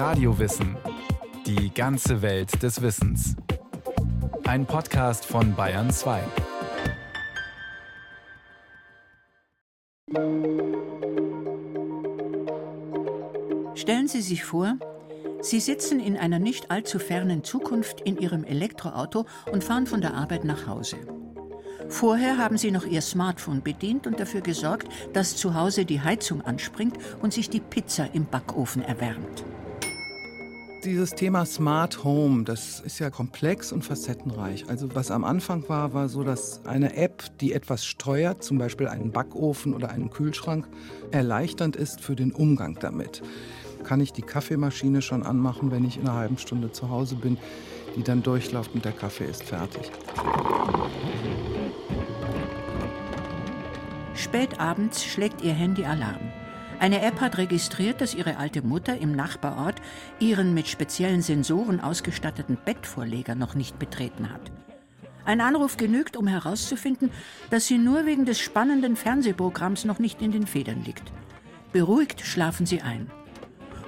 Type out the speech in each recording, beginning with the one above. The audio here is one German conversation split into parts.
Radiowissen. Die ganze Welt des Wissens. Ein Podcast von Bayern 2. Stellen Sie sich vor, Sie sitzen in einer nicht allzu fernen Zukunft in Ihrem Elektroauto und fahren von der Arbeit nach Hause. Vorher haben Sie noch Ihr Smartphone bedient und dafür gesorgt, dass zu Hause die Heizung anspringt und sich die Pizza im Backofen erwärmt. Dieses Thema Smart Home, das ist ja komplex und facettenreich. Also was am Anfang war, war so, dass eine App, die etwas steuert, zum Beispiel einen Backofen oder einen Kühlschrank, erleichternd ist für den Umgang damit. Kann ich die Kaffeemaschine schon anmachen, wenn ich in einer halben Stunde zu Hause bin, die dann durchläuft und der Kaffee ist fertig. Spät abends schlägt ihr Handy Alarm. Eine App hat registriert, dass ihre alte Mutter im Nachbarort ihren mit speziellen Sensoren ausgestatteten Bettvorleger noch nicht betreten hat. Ein Anruf genügt, um herauszufinden, dass sie nur wegen des spannenden Fernsehprogramms noch nicht in den Federn liegt. Beruhigt schlafen sie ein.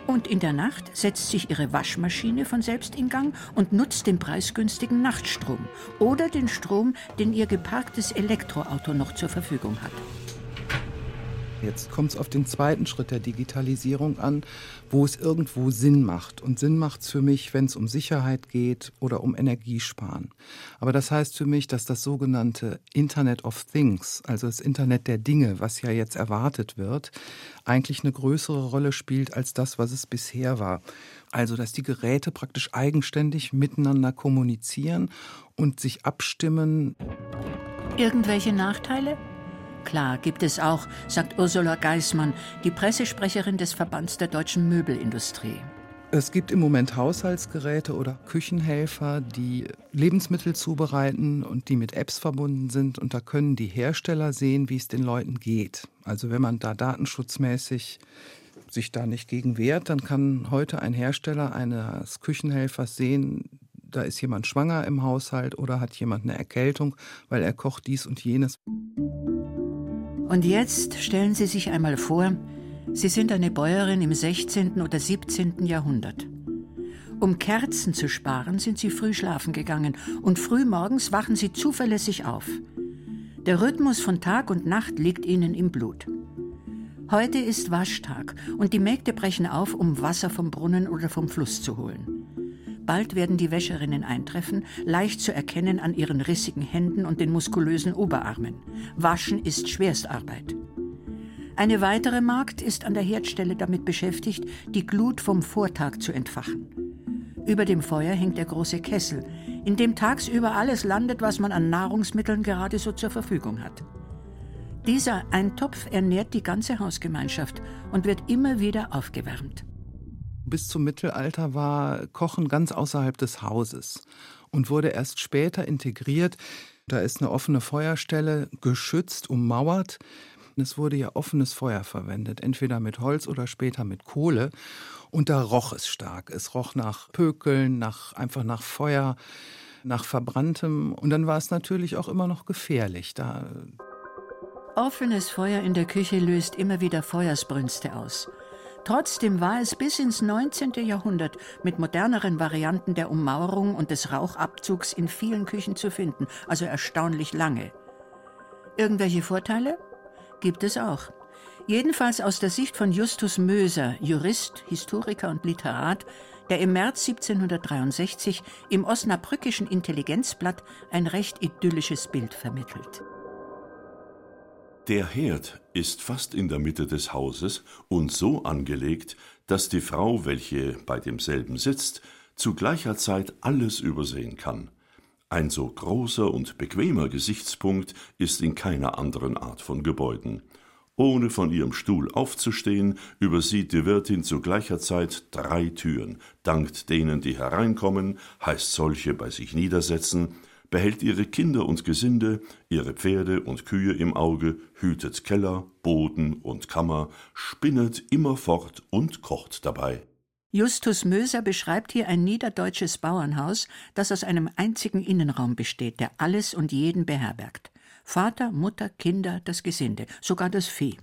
Und in der Nacht setzt sich ihre Waschmaschine von selbst in Gang und nutzt den preisgünstigen Nachtstrom oder den Strom, den ihr geparktes Elektroauto noch zur Verfügung hat. Jetzt kommt es auf den zweiten Schritt der Digitalisierung an, wo es irgendwo Sinn macht. Und Sinn macht es für mich, wenn es um Sicherheit geht oder um Energiesparen. Aber das heißt für mich, dass das sogenannte Internet of Things, also das Internet der Dinge, was ja jetzt erwartet wird, eigentlich eine größere Rolle spielt als das, was es bisher war. Also, dass die Geräte praktisch eigenständig miteinander kommunizieren und sich abstimmen. Irgendwelche Nachteile? Klar, gibt es auch, sagt Ursula Geismann, die Pressesprecherin des Verbands der deutschen Möbelindustrie. Es gibt im Moment Haushaltsgeräte oder Küchenhelfer, die Lebensmittel zubereiten und die mit Apps verbunden sind. Und da können die Hersteller sehen, wie es den Leuten geht. Also wenn man da datenschutzmäßig sich da nicht gegen wehrt, dann kann heute ein Hersteller eines Küchenhelfers sehen, da ist jemand schwanger im Haushalt oder hat jemand eine Erkältung, weil er kocht dies und jenes. Und jetzt stellen Sie sich einmal vor, Sie sind eine Bäuerin im 16. oder 17. Jahrhundert. Um Kerzen zu sparen, sind Sie früh schlafen gegangen und früh morgens wachen Sie zuverlässig auf. Der Rhythmus von Tag und Nacht liegt Ihnen im Blut. Heute ist Waschtag und die Mägde brechen auf, um Wasser vom Brunnen oder vom Fluss zu holen. Bald werden die Wäscherinnen eintreffen, leicht zu erkennen an ihren rissigen Händen und den muskulösen Oberarmen. Waschen ist Schwerstarbeit. Eine weitere Magd ist an der Herdstelle damit beschäftigt, die Glut vom Vortag zu entfachen. Über dem Feuer hängt der große Kessel, in dem tagsüber alles landet, was man an Nahrungsmitteln gerade so zur Verfügung hat. Dieser Eintopf ernährt die ganze Hausgemeinschaft und wird immer wieder aufgewärmt bis zum Mittelalter war Kochen ganz außerhalb des Hauses und wurde erst später integriert. Da ist eine offene Feuerstelle, geschützt, ummauert. Es wurde ja offenes Feuer verwendet, entweder mit Holz oder später mit Kohle. Und da roch es stark. Es roch nach Pökeln, nach, einfach nach Feuer, nach Verbranntem. Und dann war es natürlich auch immer noch gefährlich. Da Offenes Feuer in der Küche löst immer wieder Feuersbrünste aus. Trotzdem war es bis ins 19. Jahrhundert mit moderneren Varianten der Ummauerung und des Rauchabzugs in vielen Küchen zu finden, also erstaunlich lange. Irgendwelche Vorteile? Gibt es auch. Jedenfalls aus der Sicht von Justus Möser, Jurist, Historiker und Literat, der im März 1763 im Osnabrückischen Intelligenzblatt ein recht idyllisches Bild vermittelt. Der Herd ist fast in der Mitte des Hauses und so angelegt, dass die Frau, welche bei demselben sitzt, zu gleicher Zeit alles übersehen kann. Ein so großer und bequemer Gesichtspunkt ist in keiner anderen Art von Gebäuden. Ohne von ihrem Stuhl aufzustehen, übersieht die Wirtin zu gleicher Zeit drei Türen, dankt denen, die hereinkommen, heißt solche bei sich niedersetzen, behält ihre Kinder und Gesinde, ihre Pferde und Kühe im Auge, hütet Keller, Boden und Kammer, spinnet immerfort und kocht dabei. Justus Möser beschreibt hier ein niederdeutsches Bauernhaus, das aus einem einzigen Innenraum besteht, der alles und jeden beherbergt. Vater, Mutter, Kinder, das Gesinde, sogar das Vieh.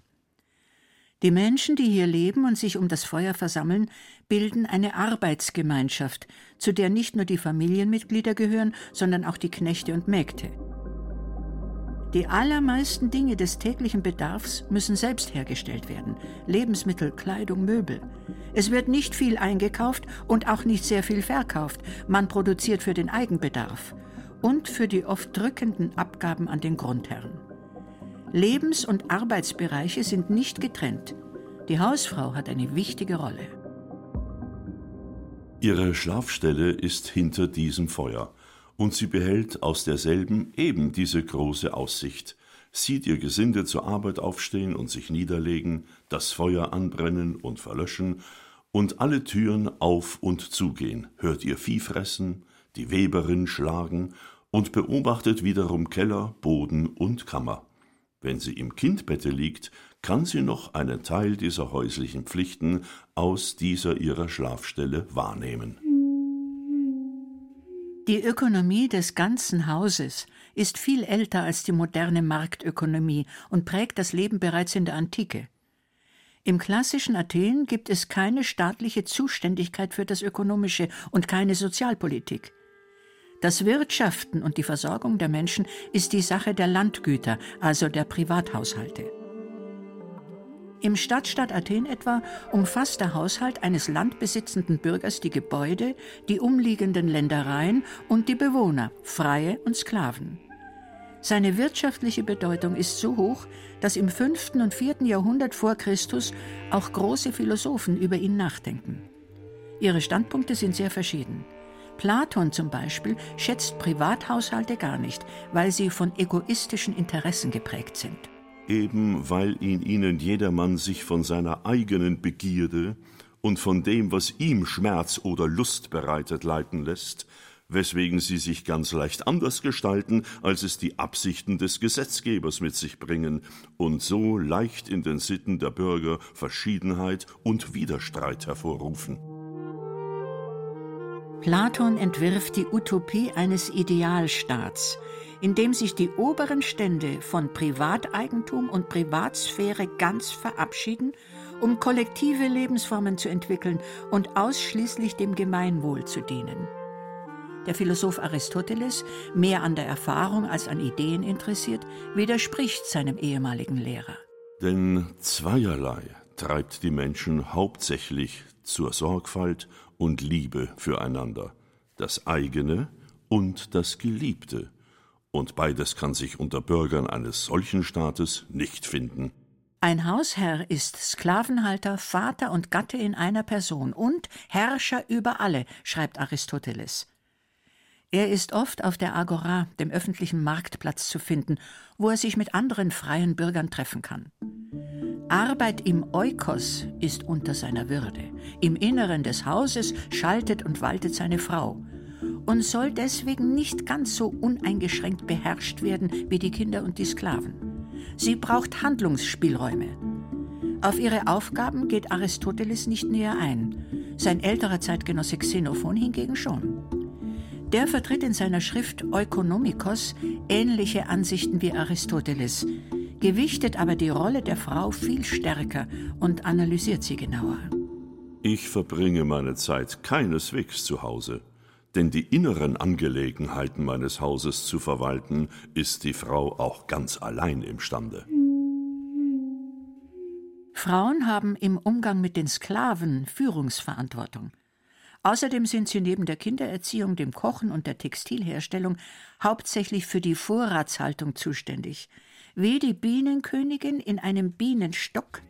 Die Menschen, die hier leben und sich um das Feuer versammeln, bilden eine Arbeitsgemeinschaft, zu der nicht nur die Familienmitglieder gehören, sondern auch die Knechte und Mägde. Die allermeisten Dinge des täglichen Bedarfs müssen selbst hergestellt werden. Lebensmittel, Kleidung, Möbel. Es wird nicht viel eingekauft und auch nicht sehr viel verkauft. Man produziert für den Eigenbedarf und für die oft drückenden Abgaben an den Grundherrn. Lebens- und Arbeitsbereiche sind nicht getrennt. Die Hausfrau hat eine wichtige Rolle. Ihre Schlafstelle ist hinter diesem Feuer, und sie behält aus derselben eben diese große Aussicht, sieht ihr Gesinde zur Arbeit aufstehen und sich niederlegen, das Feuer anbrennen und verlöschen, und alle Türen auf und zugehen, hört ihr Vieh fressen, die Weberin schlagen und beobachtet wiederum Keller, Boden und Kammer. Wenn sie im Kindbette liegt, kann sie noch einen Teil dieser häuslichen Pflichten aus dieser ihrer Schlafstelle wahrnehmen. Die Ökonomie des ganzen Hauses ist viel älter als die moderne Marktökonomie und prägt das Leben bereits in der Antike. Im klassischen Athen gibt es keine staatliche Zuständigkeit für das Ökonomische und keine Sozialpolitik. Das Wirtschaften und die Versorgung der Menschen ist die Sache der Landgüter, also der Privathaushalte. Im Stadtstaat Athen etwa umfasst der Haushalt eines landbesitzenden Bürgers die Gebäude, die umliegenden Ländereien und die Bewohner, Freie und Sklaven. Seine wirtschaftliche Bedeutung ist so hoch, dass im 5. und 4. Jahrhundert vor Christus auch große Philosophen über ihn nachdenken. Ihre Standpunkte sind sehr verschieden. Platon zum Beispiel schätzt Privathaushalte gar nicht, weil sie von egoistischen Interessen geprägt sind. Eben weil in ihnen jedermann sich von seiner eigenen Begierde und von dem, was ihm Schmerz oder Lust bereitet, leiten lässt, weswegen sie sich ganz leicht anders gestalten, als es die Absichten des Gesetzgebers mit sich bringen und so leicht in den Sitten der Bürger Verschiedenheit und Widerstreit hervorrufen. Platon entwirft die Utopie eines Idealstaats, in dem sich die oberen Stände von Privateigentum und Privatsphäre ganz verabschieden, um kollektive Lebensformen zu entwickeln und ausschließlich dem Gemeinwohl zu dienen. Der Philosoph Aristoteles, mehr an der Erfahrung als an Ideen interessiert, widerspricht seinem ehemaligen Lehrer. Denn zweierlei treibt die Menschen hauptsächlich zur Sorgfalt und Liebe füreinander, das eigene und das Geliebte, und beides kann sich unter Bürgern eines solchen Staates nicht finden. Ein Hausherr ist Sklavenhalter, Vater und Gatte in einer Person und Herrscher über alle, schreibt Aristoteles. Er ist oft auf der Agora, dem öffentlichen Marktplatz, zu finden, wo er sich mit anderen freien Bürgern treffen kann. Arbeit im Eukos ist unter seiner Würde. Im Inneren des Hauses schaltet und waltet seine Frau und soll deswegen nicht ganz so uneingeschränkt beherrscht werden wie die Kinder und die Sklaven. Sie braucht Handlungsspielräume. Auf ihre Aufgaben geht Aristoteles nicht näher ein, sein älterer Zeitgenosse Xenophon hingegen schon. Der vertritt in seiner Schrift Ökonomikos ähnliche Ansichten wie Aristoteles, gewichtet aber die Rolle der Frau viel stärker und analysiert sie genauer. Ich verbringe meine Zeit keineswegs zu Hause, denn die inneren Angelegenheiten meines Hauses zu verwalten, ist die Frau auch ganz allein imstande. Frauen haben im Umgang mit den Sklaven Führungsverantwortung. Außerdem sind sie neben der Kindererziehung, dem Kochen und der Textilherstellung hauptsächlich für die Vorratshaltung zuständig – wie die Bienenkönigin in einem Bienenstock,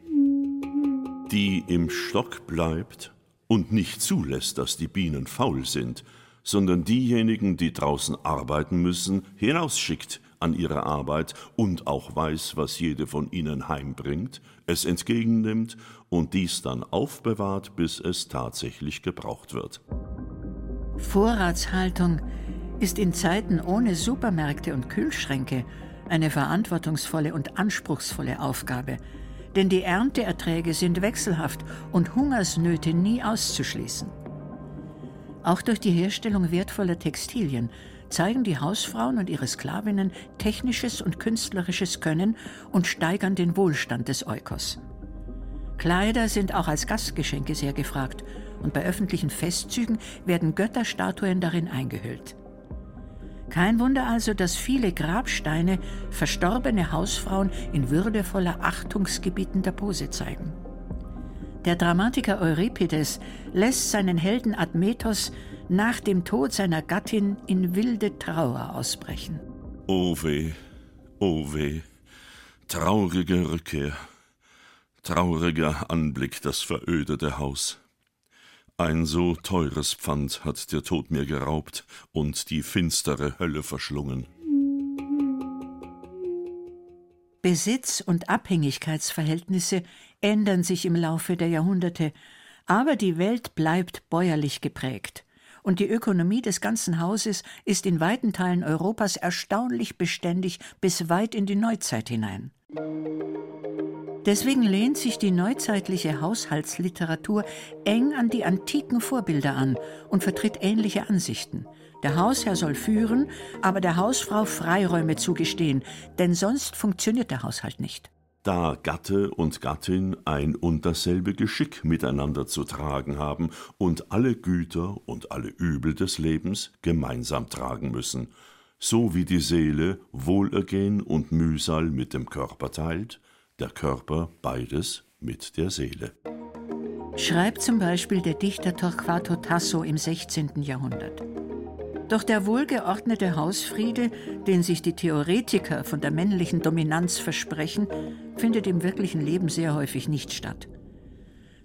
die im Stock bleibt und nicht zulässt, dass die Bienen faul sind, sondern diejenigen, die draußen arbeiten müssen, hinausschickt an ihre Arbeit und auch weiß, was jede von ihnen heimbringt, es entgegennimmt und dies dann aufbewahrt, bis es tatsächlich gebraucht wird. Vorratshaltung ist in Zeiten ohne Supermärkte und Kühlschränke eine verantwortungsvolle und anspruchsvolle Aufgabe, denn die Ernteerträge sind wechselhaft und Hungersnöte nie auszuschließen. Auch durch die Herstellung wertvoller Textilien zeigen die Hausfrauen und ihre Sklavinnen technisches und künstlerisches Können und steigern den Wohlstand des Eukos. Kleider sind auch als Gastgeschenke sehr gefragt und bei öffentlichen Festzügen werden Götterstatuen darin eingehüllt. Kein Wunder also, dass viele Grabsteine verstorbene Hausfrauen in würdevoller, achtungsgebietender Pose zeigen. Der Dramatiker Euripides lässt seinen Helden Admetos nach dem Tod seiner Gattin in wilde Trauer ausbrechen. O weh, o weh, traurige Rückkehr, trauriger Anblick das verödete Haus. Ein so teures Pfand hat der Tod mir geraubt und die finstere Hölle verschlungen. Besitz und Abhängigkeitsverhältnisse ändern sich im Laufe der Jahrhunderte, aber die Welt bleibt bäuerlich geprägt und die Ökonomie des ganzen Hauses ist in weiten Teilen Europas erstaunlich beständig bis weit in die Neuzeit hinein. Deswegen lehnt sich die neuzeitliche Haushaltsliteratur eng an die antiken Vorbilder an und vertritt ähnliche Ansichten. Der Hausherr soll führen, aber der Hausfrau Freiräume zugestehen, denn sonst funktioniert der Haushalt nicht da Gatte und Gattin ein und dasselbe Geschick miteinander zu tragen haben und alle Güter und alle Übel des Lebens gemeinsam tragen müssen, so wie die Seele Wohlergehen und Mühsal mit dem Körper teilt, der Körper beides mit der Seele. Schreibt zum Beispiel der Dichter Torquato Tasso im 16. Jahrhundert. Doch der wohlgeordnete Hausfriede, den sich die Theoretiker von der männlichen Dominanz versprechen, findet im wirklichen Leben sehr häufig nicht statt.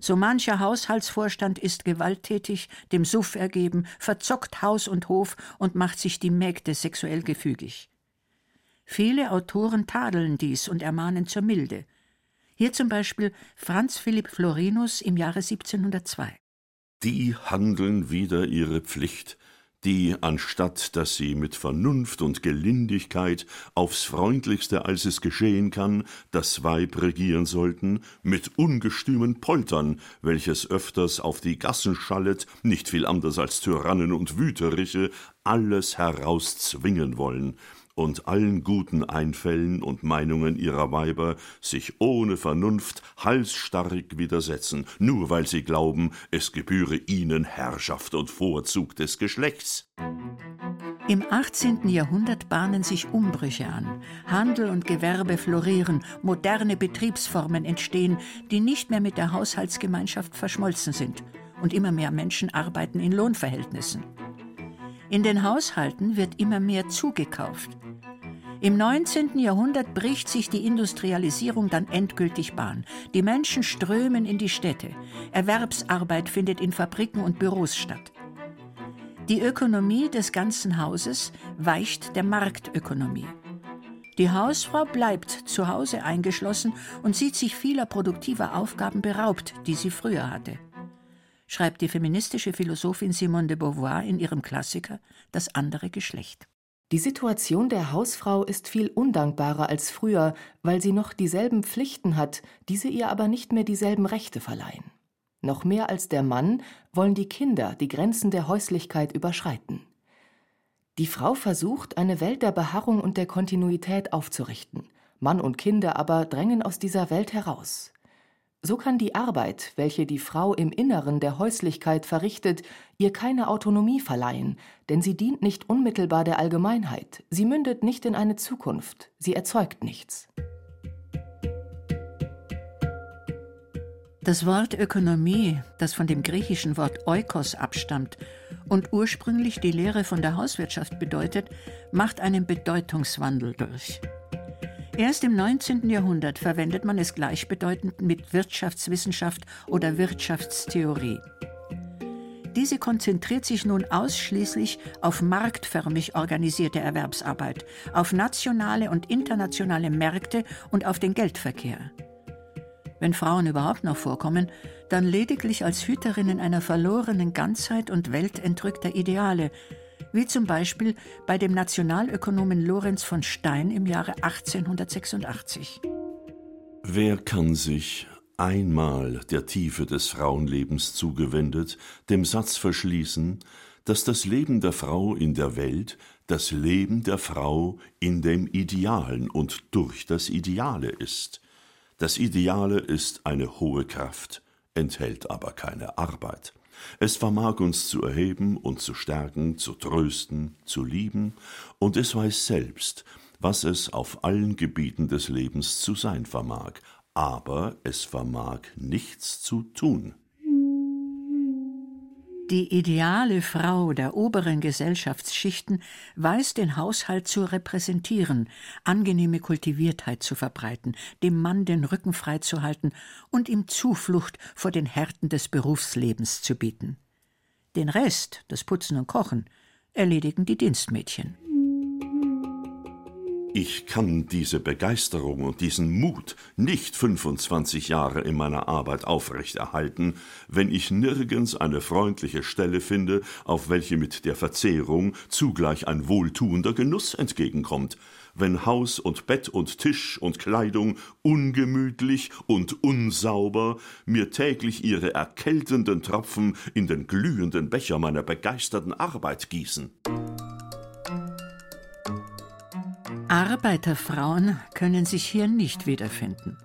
So mancher Haushaltsvorstand ist gewalttätig, dem Suff ergeben, verzockt Haus und Hof und macht sich die Mägde sexuell gefügig. Viele Autoren tadeln dies und ermahnen zur Milde. Hier zum Beispiel Franz Philipp Florinus im Jahre 1702. Die handeln wider ihre Pflicht, die, anstatt dass sie mit Vernunft und Gelindigkeit aufs freundlichste, als es geschehen kann, das Weib regieren sollten, mit ungestümen Poltern, welches öfters auf die Gassen schallet, nicht viel anders als Tyrannen und Wüteriche, alles herauszwingen wollen, und allen guten Einfällen und Meinungen ihrer Weiber sich ohne Vernunft halsstarrig widersetzen, nur weil sie glauben, es gebühre ihnen Herrschaft und Vorzug des Geschlechts. Im 18. Jahrhundert bahnen sich Umbrüche an. Handel und Gewerbe florieren, moderne Betriebsformen entstehen, die nicht mehr mit der Haushaltsgemeinschaft verschmolzen sind. Und immer mehr Menschen arbeiten in Lohnverhältnissen. In den Haushalten wird immer mehr zugekauft. Im 19. Jahrhundert bricht sich die Industrialisierung dann endgültig Bahn. Die Menschen strömen in die Städte. Erwerbsarbeit findet in Fabriken und Büros statt. Die Ökonomie des ganzen Hauses weicht der Marktökonomie. Die Hausfrau bleibt zu Hause eingeschlossen und sieht sich vieler produktiver Aufgaben beraubt, die sie früher hatte. Schreibt die feministische Philosophin Simone de Beauvoir in ihrem Klassiker Das andere Geschlecht. Die Situation der Hausfrau ist viel undankbarer als früher, weil sie noch dieselben Pflichten hat, diese ihr aber nicht mehr dieselben Rechte verleihen. Noch mehr als der Mann wollen die Kinder die Grenzen der Häuslichkeit überschreiten. Die Frau versucht, eine Welt der Beharrung und der Kontinuität aufzurichten. Mann und Kinder aber drängen aus dieser Welt heraus. So kann die Arbeit, welche die Frau im Inneren der Häuslichkeit verrichtet, ihr keine Autonomie verleihen, denn sie dient nicht unmittelbar der Allgemeinheit, sie mündet nicht in eine Zukunft, sie erzeugt nichts. Das Wort Ökonomie, das von dem griechischen Wort Oikos abstammt und ursprünglich die Lehre von der Hauswirtschaft bedeutet, macht einen Bedeutungswandel durch. Erst im 19. Jahrhundert verwendet man es gleichbedeutend mit Wirtschaftswissenschaft oder Wirtschaftstheorie. Diese konzentriert sich nun ausschließlich auf marktförmig organisierte Erwerbsarbeit, auf nationale und internationale Märkte und auf den Geldverkehr. Wenn Frauen überhaupt noch vorkommen, dann lediglich als Hüterinnen einer verlorenen Ganzheit und weltentrückter Ideale, wie zum Beispiel bei dem Nationalökonomen Lorenz von Stein im Jahre 1886. Wer kann sich, einmal der Tiefe des Frauenlebens zugewendet, dem Satz verschließen, dass das Leben der Frau in der Welt das Leben der Frau in dem Idealen und durch das Ideale ist, Das Ideale ist eine hohe Kraft, enthält aber keine Arbeit. Es vermag uns zu erheben und zu stärken, zu trösten, zu lieben, und es weiß selbst, was es auf allen Gebieten des Lebens zu sein vermag, aber es vermag nichts zu tun. Die ideale Frau der oberen Gesellschaftsschichten weiß den Haushalt zu repräsentieren, angenehme Kultiviertheit zu verbreiten, dem Mann den Rücken freizuhalten und ihm Zuflucht vor den Härten des Berufslebens zu bieten. Den Rest, das Putzen und Kochen, erledigen die Dienstmädchen. Ich kann diese Begeisterung und diesen Mut nicht 25 Jahre in meiner Arbeit aufrechterhalten, wenn ich nirgends eine freundliche Stelle finde, auf welche mit der Verzehrung zugleich ein wohltuender Genuss entgegenkommt, wenn Haus und Bett und Tisch und Kleidung ungemütlich und unsauber mir täglich ihre erkältenden Tropfen in den glühenden Becher meiner begeisterten Arbeit gießen. Arbeiterfrauen können sich hier nicht wiederfinden.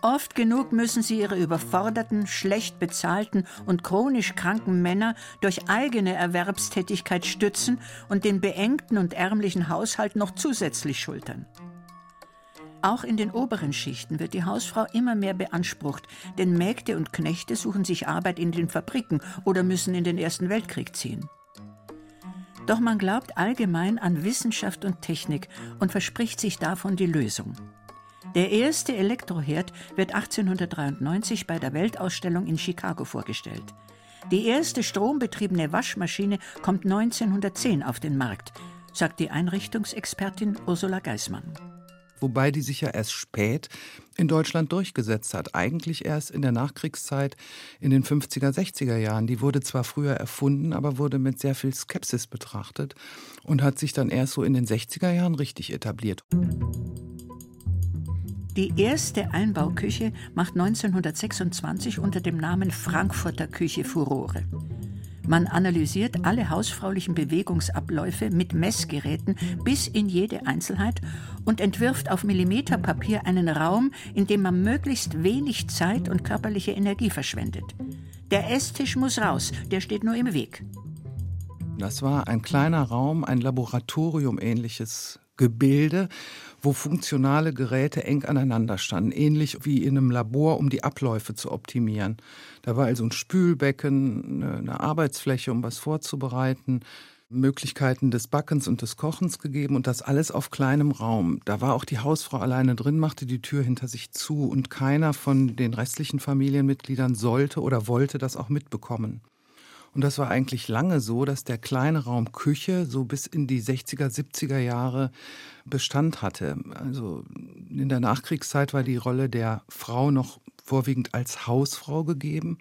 Oft genug müssen sie ihre überforderten, schlecht bezahlten und chronisch kranken Männer durch eigene Erwerbstätigkeit stützen und den beengten und ärmlichen Haushalt noch zusätzlich schultern. Auch in den oberen Schichten wird die Hausfrau immer mehr beansprucht, denn Mägde und Knechte suchen sich Arbeit in den Fabriken oder müssen in den Ersten Weltkrieg ziehen. Doch man glaubt allgemein an Wissenschaft und Technik und verspricht sich davon die Lösung. Der erste Elektroherd wird 1893 bei der Weltausstellung in Chicago vorgestellt. Die erste strombetriebene Waschmaschine kommt 1910 auf den Markt, sagt die Einrichtungsexpertin Ursula Geismann wobei die sich ja erst spät in Deutschland durchgesetzt hat. Eigentlich erst in der Nachkriegszeit in den 50er, 60er Jahren. Die wurde zwar früher erfunden, aber wurde mit sehr viel Skepsis betrachtet und hat sich dann erst so in den 60er Jahren richtig etabliert. Die erste Einbauküche macht 1926 unter dem Namen Frankfurter Küche Furore. Man analysiert alle hausfraulichen Bewegungsabläufe mit Messgeräten bis in jede Einzelheit und entwirft auf Millimeterpapier einen Raum, in dem man möglichst wenig Zeit und körperliche Energie verschwendet. Der Esstisch muss raus, der steht nur im Weg. Das war ein kleiner Raum, ein Laboratorium ähnliches Gebilde, wo funktionale Geräte eng aneinander standen, ähnlich wie in einem Labor, um die Abläufe zu optimieren. Da war also ein Spülbecken, eine Arbeitsfläche, um was vorzubereiten, Möglichkeiten des Backens und des Kochens gegeben und das alles auf kleinem Raum. Da war auch die Hausfrau alleine drin, machte die Tür hinter sich zu und keiner von den restlichen Familienmitgliedern sollte oder wollte das auch mitbekommen. Und das war eigentlich lange so, dass der kleine Raum Küche so bis in die 60er, 70er Jahre Bestand hatte. Also in der Nachkriegszeit war die Rolle der Frau noch vorwiegend als Hausfrau gegeben.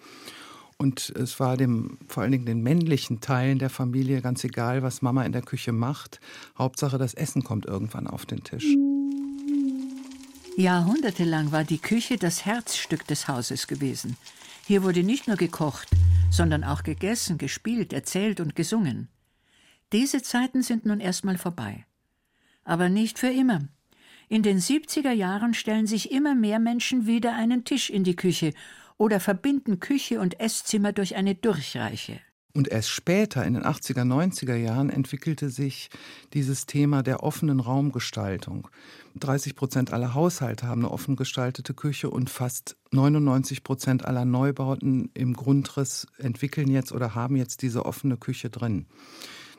Und es war dem, vor allen Dingen den männlichen Teilen der Familie ganz egal, was Mama in der Küche macht. Hauptsache, das Essen kommt irgendwann auf den Tisch. Jahrhundertelang war die Küche das Herzstück des Hauses gewesen. Hier wurde nicht nur gekocht, sondern auch gegessen, gespielt, erzählt und gesungen. Diese Zeiten sind nun erstmal vorbei. Aber nicht für immer. In den 70er Jahren stellen sich immer mehr Menschen wieder einen Tisch in die Küche oder verbinden Küche und Esszimmer durch eine Durchreiche. Und erst später, in den 80er, 90er Jahren, entwickelte sich dieses Thema der offenen Raumgestaltung. 30 Prozent aller Haushalte haben eine offen gestaltete Küche und fast 99 Prozent aller Neubauten im Grundriss entwickeln jetzt oder haben jetzt diese offene Küche drin.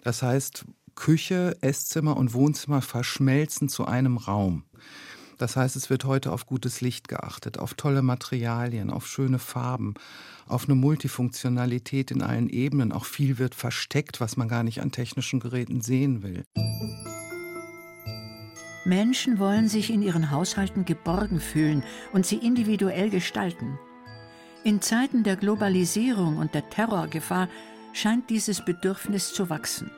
Das heißt, Küche, Esszimmer und Wohnzimmer verschmelzen zu einem Raum. Das heißt, es wird heute auf gutes Licht geachtet, auf tolle Materialien, auf schöne Farben, auf eine Multifunktionalität in allen Ebenen. Auch viel wird versteckt, was man gar nicht an technischen Geräten sehen will. Menschen wollen sich in ihren Haushalten geborgen fühlen und sie individuell gestalten. In Zeiten der Globalisierung und der Terrorgefahr scheint dieses Bedürfnis zu wachsen.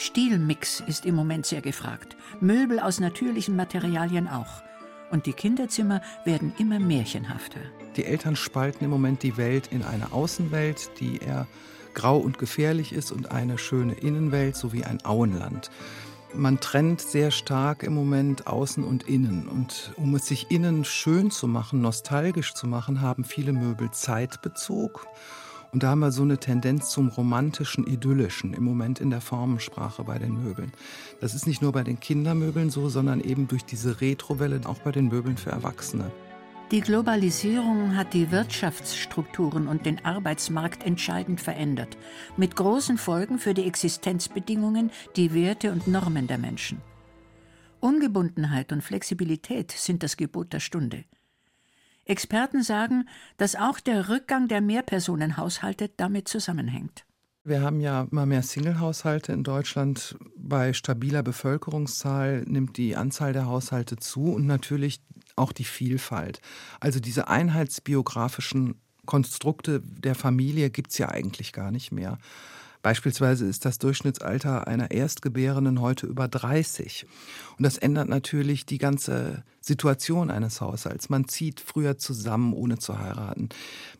Stilmix ist im Moment sehr gefragt, Möbel aus natürlichen Materialien auch. Und die Kinderzimmer werden immer märchenhafter. Die Eltern spalten im Moment die Welt in eine Außenwelt, die eher grau und gefährlich ist, und eine schöne Innenwelt sowie ein Auenland. Man trennt sehr stark im Moment außen und innen. Und um es sich innen schön zu machen, nostalgisch zu machen, haben viele Möbel Zeitbezug. Und da haben wir so eine Tendenz zum romantischen, idyllischen im Moment in der Formensprache bei den Möbeln. Das ist nicht nur bei den Kindermöbeln so, sondern eben durch diese Retrowelle auch bei den Möbeln für Erwachsene. Die Globalisierung hat die Wirtschaftsstrukturen und den Arbeitsmarkt entscheidend verändert, mit großen Folgen für die Existenzbedingungen, die Werte und Normen der Menschen. Ungebundenheit und Flexibilität sind das Gebot der Stunde. Experten sagen, dass auch der Rückgang der Mehrpersonenhaushalte damit zusammenhängt. Wir haben ja immer mehr Singlehaushalte in Deutschland. Bei stabiler Bevölkerungszahl nimmt die Anzahl der Haushalte zu und natürlich auch die Vielfalt. Also diese einheitsbiografischen Konstrukte der Familie gibt es ja eigentlich gar nicht mehr. Beispielsweise ist das Durchschnittsalter einer Erstgebärenden heute über 30. Und das ändert natürlich die ganze Situation eines Haushalts. Man zieht früher zusammen, ohne zu heiraten.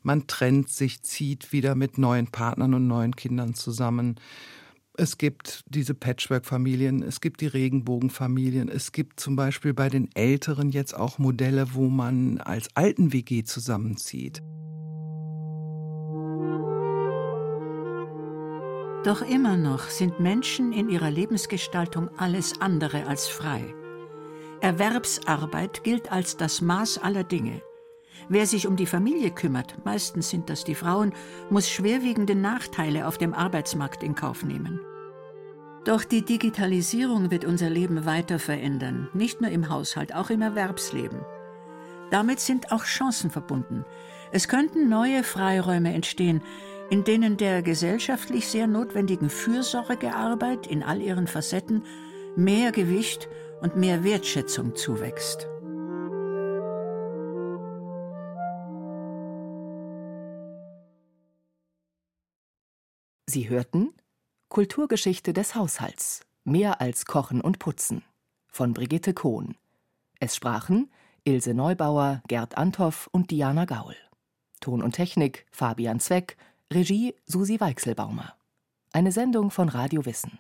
Man trennt sich, zieht wieder mit neuen Partnern und neuen Kindern zusammen. Es gibt diese Patchwork-Familien, es gibt die Regenbogenfamilien, es gibt zum Beispiel bei den Älteren jetzt auch Modelle, wo man als Alten-WG zusammenzieht. Doch immer noch sind Menschen in ihrer Lebensgestaltung alles andere als frei. Erwerbsarbeit gilt als das Maß aller Dinge. Wer sich um die Familie kümmert, meistens sind das die Frauen, muss schwerwiegende Nachteile auf dem Arbeitsmarkt in Kauf nehmen. Doch die Digitalisierung wird unser Leben weiter verändern, nicht nur im Haushalt, auch im Erwerbsleben. Damit sind auch Chancen verbunden. Es könnten neue Freiräume entstehen, in denen der gesellschaftlich sehr notwendigen Fürsorgearbeit in all ihren Facetten mehr Gewicht und mehr Wertschätzung zuwächst. Sie hörten Kulturgeschichte des Haushalts. Mehr als Kochen und Putzen. Von Brigitte Kohn. Es sprachen Ilse Neubauer, Gerd Anthoff und Diana Gaul. Ton und Technik Fabian Zweck, Regie Susi Weichselbaumer. Eine Sendung von Radio Wissen.